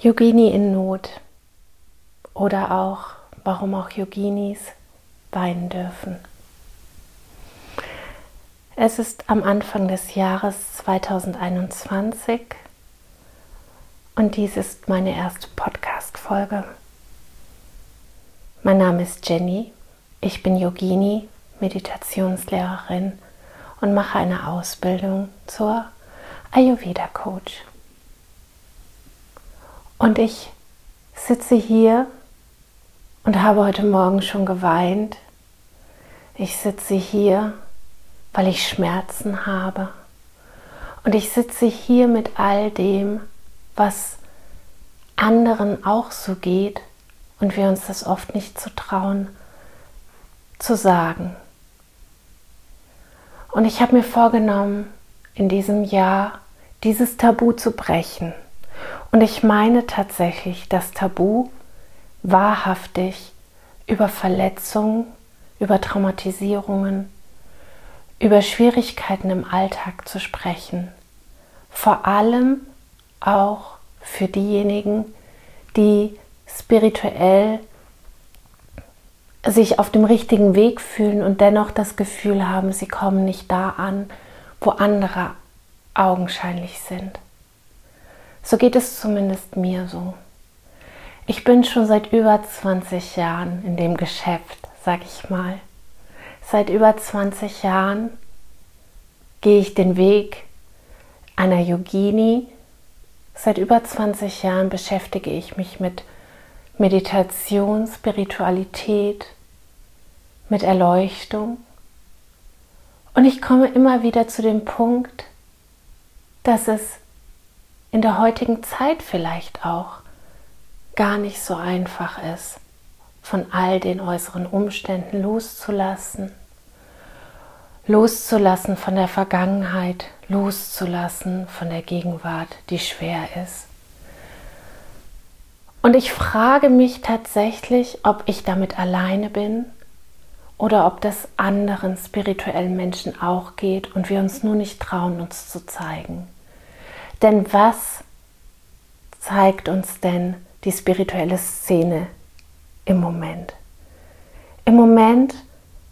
Yogini in Not oder auch, warum auch Yoginis weinen dürfen. Es ist am Anfang des Jahres 2021 und dies ist meine erste Podcast-Folge. Mein Name ist Jenny, ich bin Yogini, Meditationslehrerin und mache eine Ausbildung zur Ayurveda-Coach. Und ich sitze hier und habe heute Morgen schon geweint. Ich sitze hier, weil ich Schmerzen habe. Und ich sitze hier mit all dem, was anderen auch so geht und wir uns das oft nicht zu trauen zu sagen. Und ich habe mir vorgenommen, in diesem Jahr dieses Tabu zu brechen. Und ich meine tatsächlich das Tabu wahrhaftig über Verletzungen, über Traumatisierungen, über Schwierigkeiten im Alltag zu sprechen. Vor allem auch für diejenigen, die spirituell sich auf dem richtigen Weg fühlen und dennoch das Gefühl haben, sie kommen nicht da an, wo andere augenscheinlich sind. So geht es zumindest mir so. Ich bin schon seit über 20 Jahren in dem Geschäft, sag ich mal. Seit über 20 Jahren gehe ich den Weg einer Yogini. Seit über 20 Jahren beschäftige ich mich mit Meditation, Spiritualität, mit Erleuchtung. Und ich komme immer wieder zu dem Punkt, dass es in der heutigen Zeit vielleicht auch gar nicht so einfach ist, von all den äußeren Umständen loszulassen, loszulassen von der Vergangenheit, loszulassen von der Gegenwart, die schwer ist. Und ich frage mich tatsächlich, ob ich damit alleine bin oder ob das anderen spirituellen Menschen auch geht und wir uns nur nicht trauen, uns zu zeigen. Denn was zeigt uns denn die spirituelle Szene im Moment? Im Moment,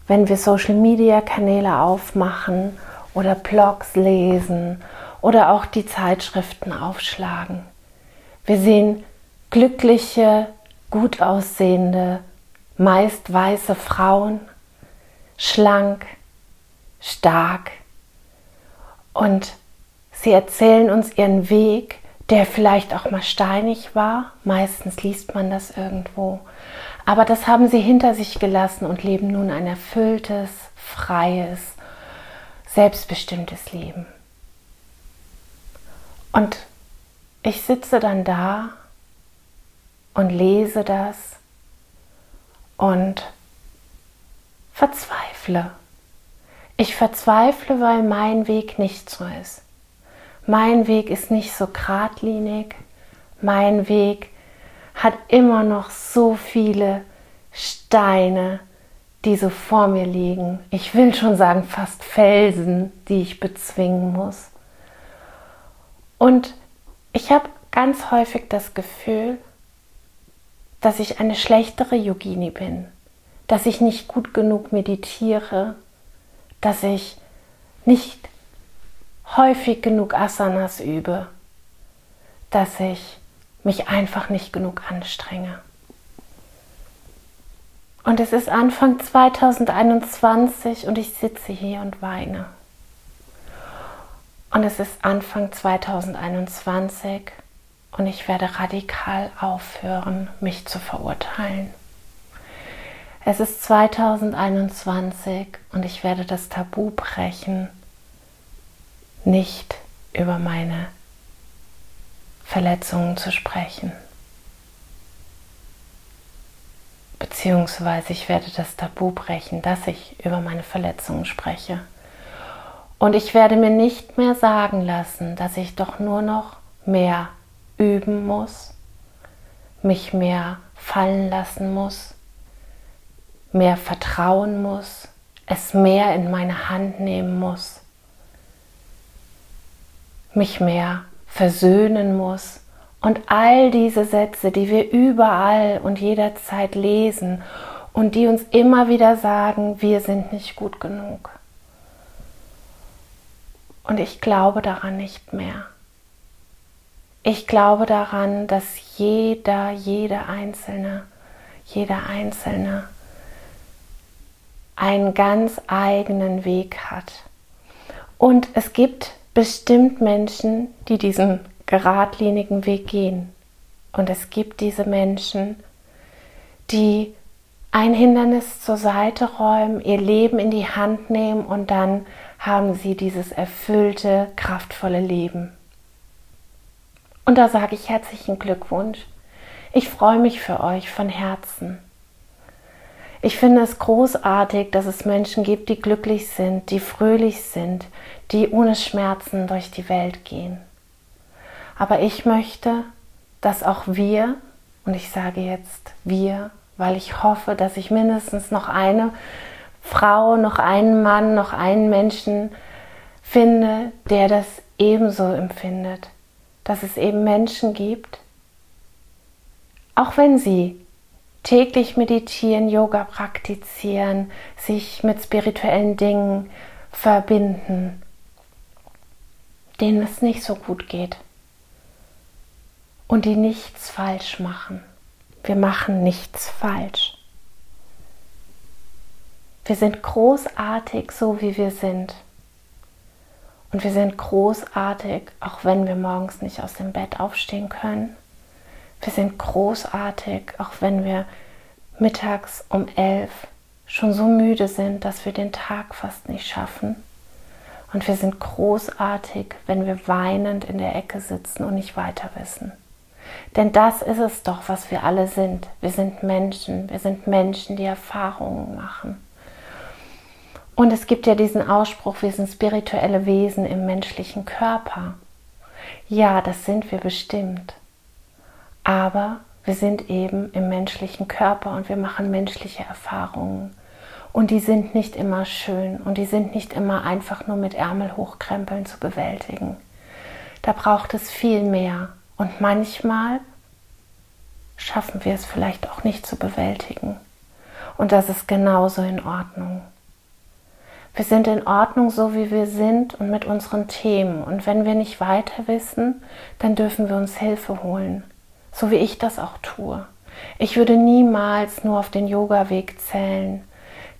wenn wir Social-Media-Kanäle aufmachen oder Blogs lesen oder auch die Zeitschriften aufschlagen. Wir sehen glückliche, gut aussehende, meist weiße Frauen schlank, stark und sie erzählen uns ihren Weg, der vielleicht auch mal steinig war. Meistens liest man das irgendwo. Aber das haben sie hinter sich gelassen und leben nun ein erfülltes, freies, selbstbestimmtes Leben. Und ich sitze dann da und lese das und verzweifle. Ich verzweifle, weil mein Weg nicht so ist. Mein Weg ist nicht so geradlinig. Mein Weg hat immer noch so viele Steine, die so vor mir liegen. Ich will schon sagen, fast Felsen, die ich bezwingen muss. Und ich habe ganz häufig das Gefühl, dass ich eine schlechtere Yogini bin dass ich nicht gut genug meditiere, dass ich nicht häufig genug Asanas übe, dass ich mich einfach nicht genug anstrenge. Und es ist Anfang 2021 und ich sitze hier und weine. Und es ist Anfang 2021 und ich werde radikal aufhören, mich zu verurteilen. Es ist 2021 und ich werde das Tabu brechen, nicht über meine Verletzungen zu sprechen. Beziehungsweise ich werde das Tabu brechen, dass ich über meine Verletzungen spreche. Und ich werde mir nicht mehr sagen lassen, dass ich doch nur noch mehr üben muss, mich mehr fallen lassen muss, mehr vertrauen muss, es mehr in meine Hand nehmen muss, mich mehr versöhnen muss Und all diese Sätze, die wir überall und jederzeit lesen und die uns immer wieder sagen, wir sind nicht gut genug. Und ich glaube daran nicht mehr. Ich glaube daran, dass jeder, jeder Einzelne, jeder Einzelne einen ganz eigenen Weg hat. Und es gibt bestimmt Menschen, die diesen geradlinigen Weg gehen. Und es gibt diese Menschen, die ein Hindernis zur Seite räumen, ihr Leben in die Hand nehmen und dann haben sie dieses erfüllte, kraftvolle Leben. Und da sage ich herzlichen Glückwunsch. Ich freue mich für euch von Herzen. Ich finde es großartig, dass es Menschen gibt, die glücklich sind, die fröhlich sind, die ohne Schmerzen durch die Welt gehen. Aber ich möchte, dass auch wir, und ich sage jetzt wir, weil ich hoffe, dass ich mindestens noch eine Frau, noch einen Mann, noch einen Menschen finde, der das ebenso empfindet. Dass es eben Menschen gibt, auch wenn sie täglich meditieren, Yoga praktizieren, sich mit spirituellen Dingen verbinden, denen es nicht so gut geht und die nichts falsch machen. Wir machen nichts falsch. Wir sind großartig, so wie wir sind. Und wir sind großartig, auch wenn wir morgens nicht aus dem Bett aufstehen können. Wir sind großartig, auch wenn wir mittags um elf schon so müde sind, dass wir den Tag fast nicht schaffen. Und wir sind großartig, wenn wir weinend in der Ecke sitzen und nicht weiter wissen. Denn das ist es doch, was wir alle sind. Wir sind Menschen. Wir sind Menschen, die Erfahrungen machen. Und es gibt ja diesen Ausspruch, wir sind spirituelle Wesen im menschlichen Körper. Ja, das sind wir bestimmt. Aber wir sind eben im menschlichen Körper und wir machen menschliche Erfahrungen. Und die sind nicht immer schön und die sind nicht immer einfach nur mit Ärmel hochkrempeln zu bewältigen. Da braucht es viel mehr. Und manchmal schaffen wir es vielleicht auch nicht zu bewältigen. Und das ist genauso in Ordnung. Wir sind in Ordnung, so wie wir sind und mit unseren Themen. Und wenn wir nicht weiter wissen, dann dürfen wir uns Hilfe holen, so wie ich das auch tue. Ich würde niemals nur auf den Yoga-Weg zählen,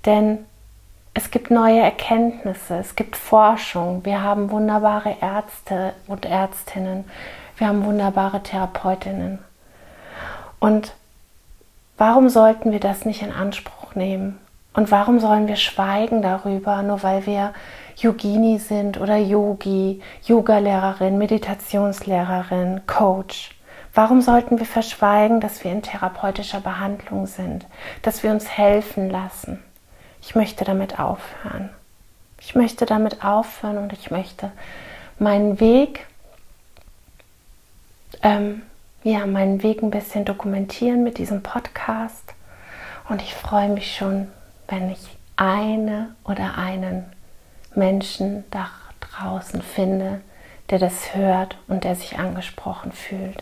denn es gibt neue Erkenntnisse, es gibt Forschung, wir haben wunderbare Ärzte und Ärztinnen, wir haben wunderbare Therapeutinnen. Und warum sollten wir das nicht in Anspruch nehmen? Und warum sollen wir schweigen darüber, nur weil wir Yogini sind oder Yogi, Yogalehrerin, Meditationslehrerin, Coach? Warum sollten wir verschweigen, dass wir in therapeutischer Behandlung sind, dass wir uns helfen lassen? Ich möchte damit aufhören. Ich möchte damit aufhören und ich möchte meinen Weg, ähm, ja, meinen Weg ein bisschen dokumentieren mit diesem Podcast. Und ich freue mich schon, wenn ich eine oder einen Menschen da draußen finde, der das hört und der sich angesprochen fühlt.